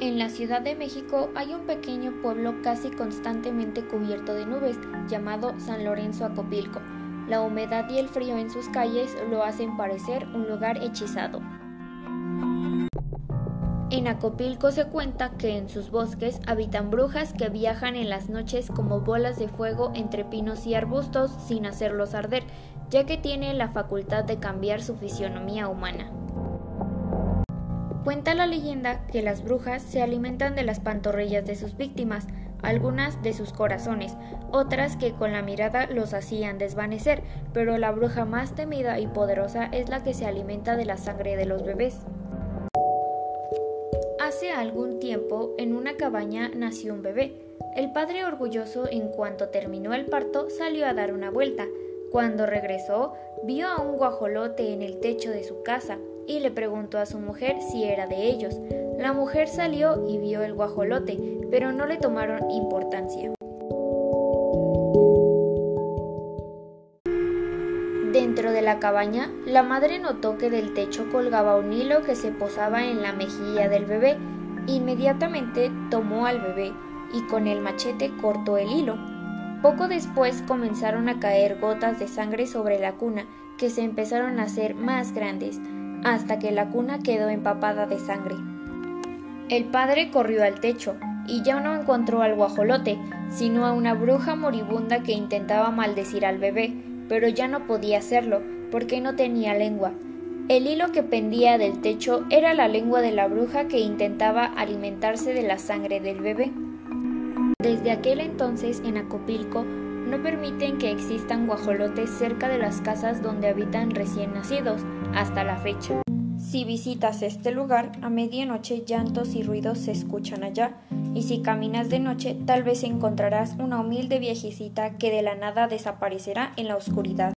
En la Ciudad de México hay un pequeño pueblo casi constantemente cubierto de nubes llamado San Lorenzo Acopilco. La humedad y el frío en sus calles lo hacen parecer un lugar hechizado. En Acopilco se cuenta que en sus bosques habitan brujas que viajan en las noches como bolas de fuego entre pinos y arbustos sin hacerlos arder, ya que tienen la facultad de cambiar su fisionomía humana. Cuenta la leyenda que las brujas se alimentan de las pantorrillas de sus víctimas, algunas de sus corazones, otras que con la mirada los hacían desvanecer, pero la bruja más temida y poderosa es la que se alimenta de la sangre de los bebés. Hace algún tiempo, en una cabaña nació un bebé. El padre orgulloso, en cuanto terminó el parto, salió a dar una vuelta. Cuando regresó, vio a un guajolote en el techo de su casa y le preguntó a su mujer si era de ellos. La mujer salió y vio el guajolote, pero no le tomaron importancia. Dentro de la cabaña, la madre notó que del techo colgaba un hilo que se posaba en la mejilla del bebé. Inmediatamente tomó al bebé y con el machete cortó el hilo. Poco después comenzaron a caer gotas de sangre sobre la cuna, que se empezaron a hacer más grandes hasta que la cuna quedó empapada de sangre. El padre corrió al techo y ya no encontró al guajolote, sino a una bruja moribunda que intentaba maldecir al bebé, pero ya no podía hacerlo porque no tenía lengua. El hilo que pendía del techo era la lengua de la bruja que intentaba alimentarse de la sangre del bebé. Desde aquel entonces en Acopilco no permiten que existan guajolotes cerca de las casas donde habitan recién nacidos, hasta la fecha. Si visitas este lugar, a medianoche llantos y ruidos se escuchan allá, y si caminas de noche tal vez encontrarás una humilde viejecita que de la nada desaparecerá en la oscuridad.